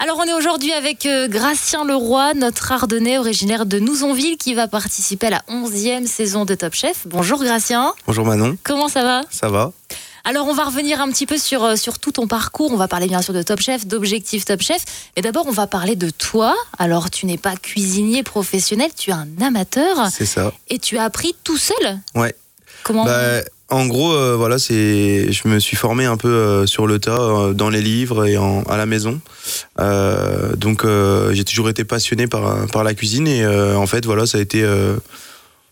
Alors on est aujourd'hui avec euh, Gracien Leroy, notre ardennais originaire de Nouzonville qui va participer à la 11e saison de Top Chef. Bonjour Gracien. Bonjour Manon. Comment ça va? Ça va Alors on va revenir un petit peu sur, euh, sur tout ton parcours. On va parler bien sûr de Top Chef, d'objectifs Top Chef. Mais d'abord on va parler de toi. Alors tu n'es pas cuisinier professionnel, tu es un amateur. C'est ça. Et tu as appris tout seul? Ouais. Comment? Bah, en gros, euh, voilà, c'est, je me suis formé un peu euh, sur le tas, euh, dans les livres et en, à la maison. Euh, donc, euh, j'ai toujours été passionné par, par la cuisine et euh, en fait, voilà, ça a été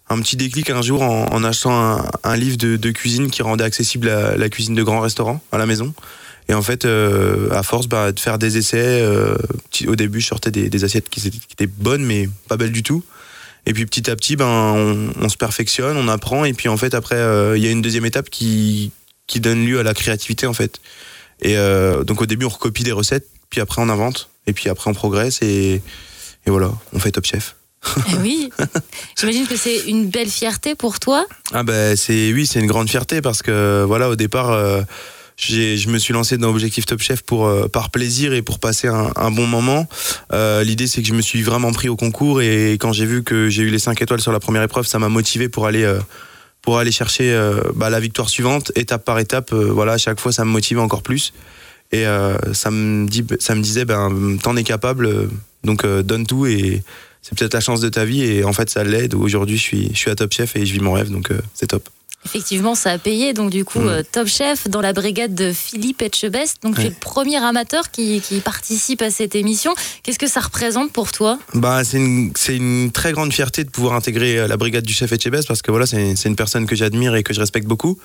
un petit déclic un jour en, en achetant un, un livre de, de cuisine qui rendait accessible la, cuisine de grands restaurants à la maison. Et en fait, euh, à force bah, de faire des essais, euh, au début, je sortais des, des assiettes qui étaient bonnes, mais pas belles du tout. Et puis petit à petit, ben, on, on se perfectionne, on apprend. Et puis en fait, après, euh, il y a une deuxième étape qui, qui donne lieu à la créativité, en fait. Et euh, donc au début, on recopie des recettes, puis après, on invente. Et puis après, on progresse. Et, et voilà, on fait Top Chef. Eh oui. J'imagine que c'est une belle fierté pour toi. Ah ben c'est oui, c'est une grande fierté parce que voilà, au départ, euh, je me suis lancé dans Objectif Top Chef pour euh, par plaisir et pour passer un, bon moment. Euh, L'idée c'est que je me suis vraiment pris au concours et quand j'ai vu que j'ai eu les 5 étoiles sur la première épreuve, ça m'a motivé pour aller euh, pour aller chercher euh, bah, la victoire suivante, étape par étape. voilà, à chaque fois ça me motivait encore plus et ça me dit ça me disait ben t'en es capable, donc donne tout et c'est peut-être la chance de ta vie et en fait ça l'aide. Aujourd'hui je suis je suis à Top Chef et je vis mon rêve donc c'est top. Effectivement, ça a payé. Donc, du coup, Mm. euh, Top Chef dans la brigade de Philippe Etchebest. Donc, tu es Ouais. le premier amateur qui, qui participe à cette émission. Qu'est-ce que ça représente pour toi? Bah, c'est une, une très grande fierté de pouvoir intégrer euh, la brigade du chef Etchebest parce que voilà, c'est une personne que j'admire et que je respecte beaucoup.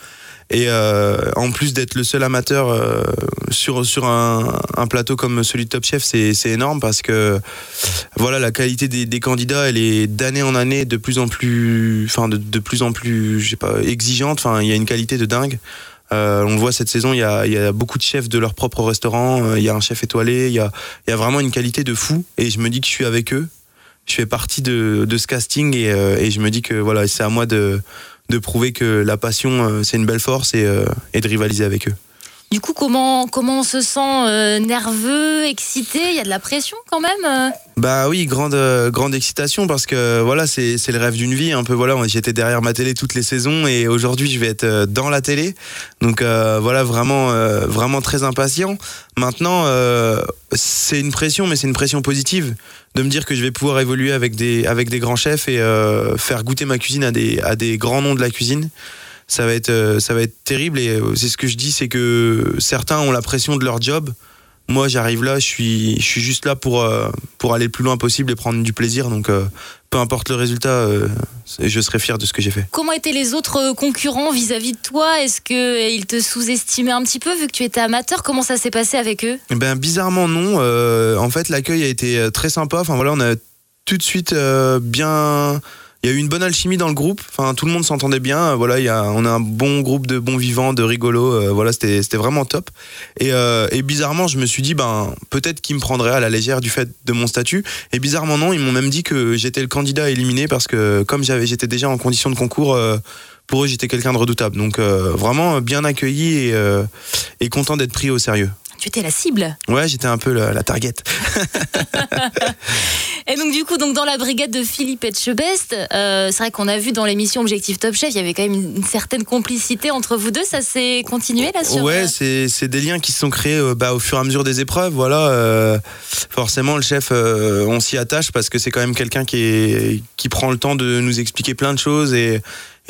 Et euh, en plus d'être le seul amateur euh, sur, sur un, un plateau comme celui de Top Chef, c'est c'est énorme parce que voilà, la qualité des, des candidats, elle est d'année en année de plus en plus, enfin de, de plus en plus, je sais pas, exigeante. Enfin, il y a une qualité de dingue. Euh, on le voit cette saison, il y a, beaucoup de chefs de leur propre restaurant. euh, Il y a un chef étoilé. Il y a, vraiment une qualité de fou. Et je me dis que je suis avec eux. Je fais partie de, ce casting et, euh, et je me dis que voilà, c'est à moi de, prouver que la passion, c'est une belle force et, de rivaliser avec eux. Du coup, comment, comment on se sent nerveux, excité? Il y a de la pression quand même Bah oui, grande euh, grande excitation parce que voilà, c'est le rêve d'une vie un peu voilà, j'étais derrière ma télé toutes les saisons et aujourd'hui je vais être euh, dans la télé. Donc euh, voilà, vraiment euh, vraiment très impatient. Maintenant euh, c'est une pression mais c'est une pression positive de me dire que je vais pouvoir évoluer avec des avec des grands chefs et euh, faire goûter ma cuisine à des à des grands noms de la cuisine. Ça va être ça va être terrible et c'est ce que je dis c'est que certains ont la pression de leur job. Moi, j'arrive là, je suis, je suis juste là pour, euh, pour aller le plus loin possible et prendre du plaisir. Donc, euh, peu importe le résultat, euh, je serai fier de ce que j'ai fait. Comment étaient les autres concurrents vis-à-vis de toi? Est-ce qu'ils te sous-estimaient un petit peu vu que tu étais amateur? Comment ça s'est passé avec eux? Eh Ben, bizarrement, non. Euh, en fait, l'accueil a été très sympa. Enfin, voilà, on a tout de suite euh, bien. Il y a eu une bonne alchimie dans le groupe. Enfin, tout le monde s'entendait bien. Euh, Voilà, il y a, on a un bon groupe de bons vivants, de rigolos. Euh, voilà, c'était, vraiment top. Et, euh, et bizarrement, je me suis dit, ben, peut-être qu'ils me prendraient à la légère du fait de mon statut. Et bizarrement, non. Ils m'ont même dit que j'étais le candidat éliminé parce que comme j'avais, j'étais déjà en condition de concours. euh, pour eux, j'étais quelqu'un de redoutable. Donc, euh, vraiment bien accueilli et, et content d'être pris au sérieux. Tu étais la cible. Ouais, j'étais un peu la, la target. Et donc du coup, donc dans la brigade de Philippe Etchebest, euh, c'est vrai qu'on a vu dans l'émission Objectif Top Chef, il y avait quand même une, une certaine complicité entre vous deux. Ça s'est continué là sur Ouais, euh, c'est c'est des liens qui se sont créés euh, bah, au fur et à mesure des épreuves. Voilà, euh, forcément le chef, euh, on s'y attache parce que c'est quand même quelqu'un qui est qui prend le temps de nous expliquer plein de choses et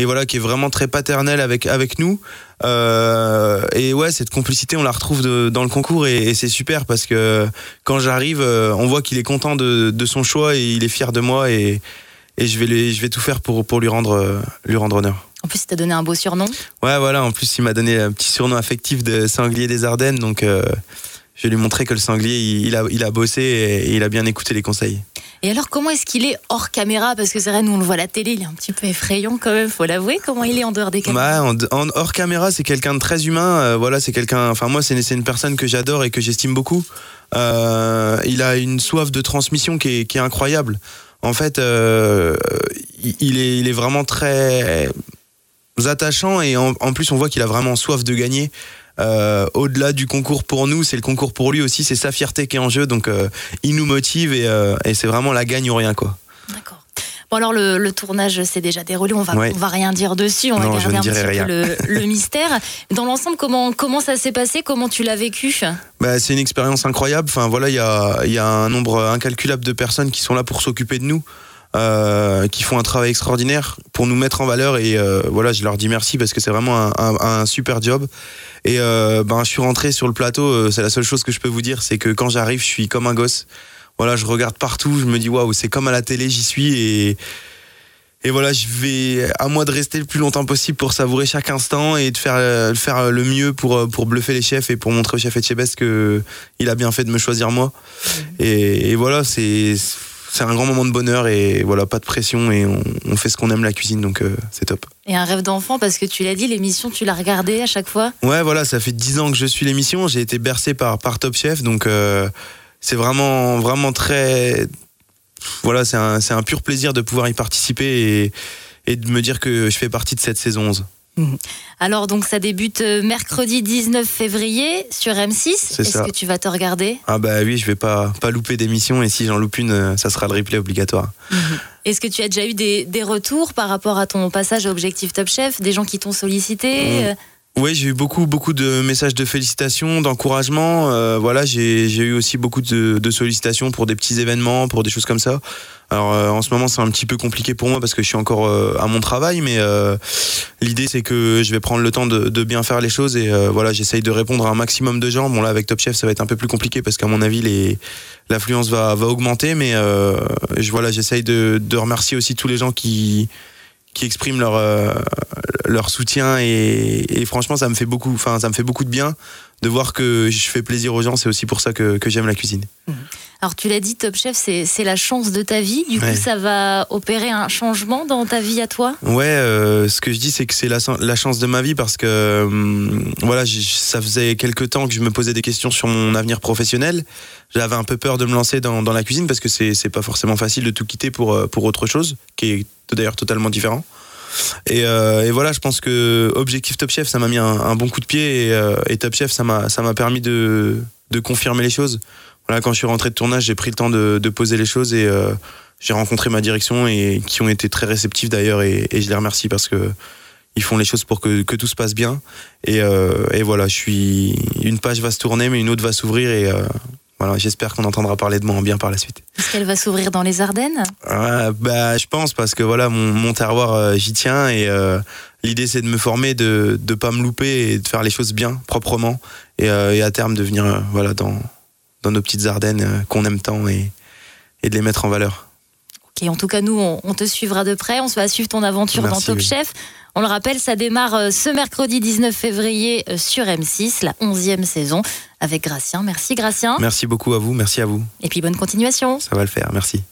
et voilà qui est vraiment très paternel avec avec nous. Euh, et ouais, cette complicité, on la retrouve de- dans le concours et, et c'est super parce que quand j'arrive, euh, on voit qu'il est content de, de son choix et il est fier de moi et et je vais je vais tout faire pour pour lui rendre euh, lui rendre honneur. En plus, il t'a donné un beau surnom. Ouais, voilà, en plus, il m'a donné un petit surnom affectif de sanglier des Ardennes, donc euh, je vais lui montrer que le sanglier, il, il a, il a bossé et il a bien écouté les conseils. Et alors, comment est-ce qu'il est hors caméra? Parce que c'est vrai, nous on le voit à la télé, il est un petit peu effrayant quand même, faut l'avouer. Comment il est en dehors des caméras? En- hors caméra, c'est quelqu'un de très humain. euh, voilà, c'est quelqu'un. Enfin, moi, c'est une personne que j'adore et que j'estime beaucoup. Euh, il a une soif de transmission qui est, incroyable. En fait, euh, il, est, vraiment très attachant et en plus, on voit qu'il a vraiment soif de gagner. Au-delà du concours pour nous, c'est le concours pour lui aussi. C'est sa fierté qui est en jeu, donc il nous motive et, et c'est vraiment la gagne ou rien quoi. D'accord. Bon alors le, tournage s'est déjà déroulé, on va on va rien dire dessus, on va garder un petit peu le, mystère. Dans l'ensemble, comment comment ça s'est passé, comment tu l'as vécu? Bah, c'est une expérience incroyable. Enfin voilà, il y a y a un nombre incalculable de personnes qui sont là pour s'occuper de nous. Euh, qui font un travail extraordinaire pour nous mettre en valeur et euh, voilà je leur dis merci parce que c'est vraiment un, super job. Et euh, ben je suis rentré sur le plateau c'est la seule chose que je peux vous dire c'est que quand j'arrive je suis comme un gosse. Voilà, je regarde partout, je me dis waouh, c'est comme à la télé, j'y suis et et voilà, je vais à moi de rester le plus longtemps possible pour savourer chaque instant et de faire faire le mieux pour pour bluffer les chefs et pour montrer au chef Etchebest que il a bien fait de me choisir moi. Et, voilà, c'est c'est un grand moment de bonheur et voilà, pas de pression et on, fait ce qu'on aime la cuisine donc euh, c'est top. Et un rêve d'enfant parce que tu l'as dit, l'émission tu l'as regardée à chaque fois? Ouais, voilà, ça fait dix ans que je suis l'émission, j'ai été bercé par par Top Chef donc euh, c'est vraiment, vraiment très. Voilà, c'est un, un, pur plaisir de pouvoir y participer et, et, de me dire que je fais partie de cette saison 11. Mhm. Alors donc ça débute euh, mercredi 19 février sur M6. Est-ce que tu vas te regarder? Ah bah oui, je vais pas pas louper d'émission et si j'en loupe une, euh, ça sera le replay obligatoire. Mhm. Est-ce que tu as déjà eu des, des, retours par rapport à ton passage à Objectif Top Chef, des gens qui t'ont sollicité? Mmh. Oui, j'ai eu beaucoup, beaucoup de messages de félicitations, d'encouragement. Euh, voilà, j'ai eu aussi beaucoup de, sollicitations pour des petits événements, pour des choses comme ça. Alors euh, en ce moment, c'est un petit peu compliqué pour moi parce que je suis encore euh, à mon travail, mais l'idée c'est que je vais prendre le temps de, bien faire les choses et voilà, j'essaye de répondre à un maximum de gens. Bon là, avec Top Chef, ça va être un peu plus compliqué parce qu'à mon avis, l'affluence va, va augmenter, mais je, voilà, j'essaye de, de remercier aussi tous les gens qui qui expriment leur euh, leur soutien et, et, franchement ça me fait beaucoup enfin ça me fait beaucoup de bien de voir que je fais plaisir aux gens c'est aussi pour ça que, que j'aime la cuisine mmh. Alors tu l'as dit Top Chef c'est la chance de ta vie du coup ça va opérer un changement dans ta vie à toi? Ouais euh, ce que je dis c'est que c'est la, la, chance de ma vie parce que hum, voilà ça faisait quelques temps que je me posais des questions sur mon avenir professionnel j'avais un peu peur de me lancer dans, dans la cuisine parce que c'est pas forcément facile de tout quitter pour euh, pour autre chose qui est d'ailleurs totalement différent. Et, euh, et, voilà, je pense que Objectif Top Chef, ça m'a mis un, bon coup de pied et, euh, et Top Chef, ça m'a ça m'a permis de, de confirmer les choses. Voilà, quand je suis rentré de tournage, j'ai pris le temps de, de poser les choses et euh, j'ai rencontré ma direction et qui ont été très réceptifs d'ailleurs et, et, je les remercie parce que ils font les choses pour que, que tout se passe bien. Et, euh, et voilà, je suis une page va se tourner, mais une autre va s'ouvrir et voilà, j'espère qu'on entendra parler de moi en bien par la suite. Est-ce qu'elle va s'ouvrir dans les Ardennes? Bah, Je pense, parce que voilà, mon, mon terroir, euh, j'y tiens. Et euh, l'idée, c'est de me former, de ne pas me louper et de faire les choses bien, proprement. Et, euh, et à terme, de venir voilà, dans, dans nos petites Ardennes qu'on aime tant et, et de les mettre en valeur. Ok, en tout cas, nous, on, te suivra de près. On va suivre ton aventure dans Top Chef. On le rappelle, ça démarre euh, ce mercredi 19 février euh, sur M6, la 11e saison avec Gracien. Merci Gracien. Merci beaucoup à vous, merci à vous. Et puis bonne continuation. Ça va le faire, merci.